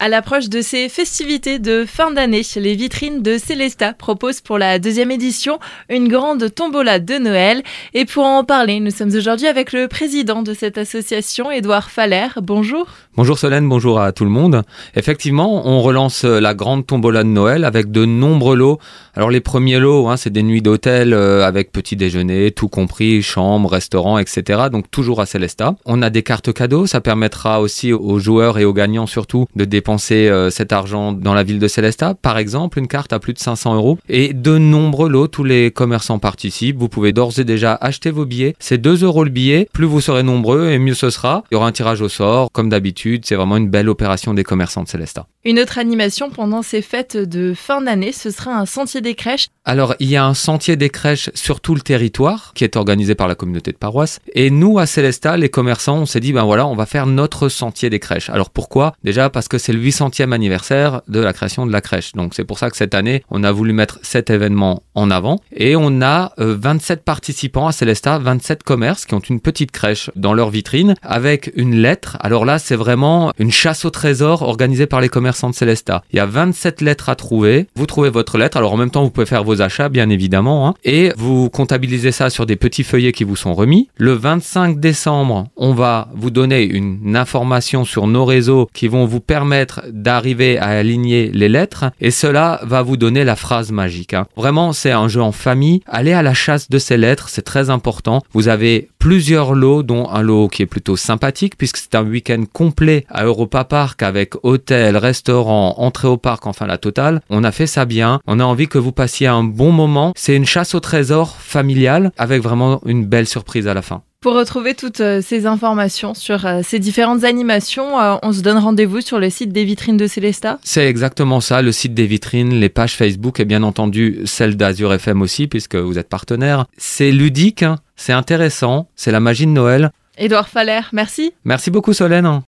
À l'approche de ces festivités de fin d'année, les vitrines de Célesta proposent pour la deuxième édition une grande tombola de Noël. Et pour en parler, nous sommes aujourd'hui avec le président de cette association, Édouard Faller. Bonjour. Bonjour Solène, bonjour à tout le monde. Effectivement, on relance la grande tombola de Noël avec de nombreux lots. Alors les premiers lots, hein, c'est des nuits d'hôtel euh, avec petit déjeuner, tout compris, chambre, restaurant, etc. Donc toujours à Célesta. On a des cartes cadeaux, ça permettra aussi aux joueurs et aux gagnants surtout de dépenser dépenser euh, cet argent dans la ville de Célestat. Par exemple, une carte à plus de 500 euros et de nombreux lots. Tous les commerçants participent. Vous pouvez d'ores et déjà acheter vos billets. C'est 2 euros le billet. Plus vous serez nombreux et mieux ce sera. Il y aura un tirage au sort. Comme d'habitude, c'est vraiment une belle opération des commerçants de Célestat. Une autre animation pendant ces fêtes de fin d'année, ce sera un sentier des crèches. Alors, il y a un sentier des crèches sur tout le territoire qui est organisé par la communauté de paroisse. Et nous, à Célestat, les commerçants, on s'est dit, ben voilà, on va faire notre sentier des crèches. Alors pourquoi? Déjà parce que c'est le 800e anniversaire de la création de la crèche. Donc c'est pour ça que cette année, on a voulu mettre cet événement en avant. Et on a 27 euh, participants à Célestat, 27 commerces qui ont une petite crèche dans leur vitrine avec une lettre. Alors là, c'est vraiment une chasse au trésor organisée par les commerces de Célestat. Il y a 27 lettres à trouver. Vous trouvez votre lettre. Alors en même temps, vous pouvez faire vos achats, bien évidemment. Hein. et vous comptabilisez ça sur des petits feuillets qui vous sont remis. Le 25 décembre, on va vous donner une information sur nos réseaux qui vont vous permettre d'arriver à aligner les lettres. Et cela va vous donner la phrase magique. Hein. Vraiment, c'est un jeu en famille. Allez à la chasse de ces lettres, c'est très important. Vous avez plusieurs lots, dont un lot qui est plutôt sympathique puisque c'est un week-end complet à Europa Park avec hôtel, restaurant entrée au parc, enfin la totale. On a fait ça bien. On a envie que vous passiez un bon moment. C'est une chasse au trésor familiale avec vraiment une belle surprise à la fin. Pour retrouver toutes euh, ces informations sur euh, ces différentes animations, euh, on se donne rendez-vous sur le site des vitrines de Célesta C'est exactement ça, le site des vitrines, les pages Facebook et bien entendu celle d'Azur FM aussi, puisque vous êtes partenaire. C'est ludique, hein. c'est intéressant, c'est la magie de Noël. Édouard Faller, merci. Merci beaucoup Solène.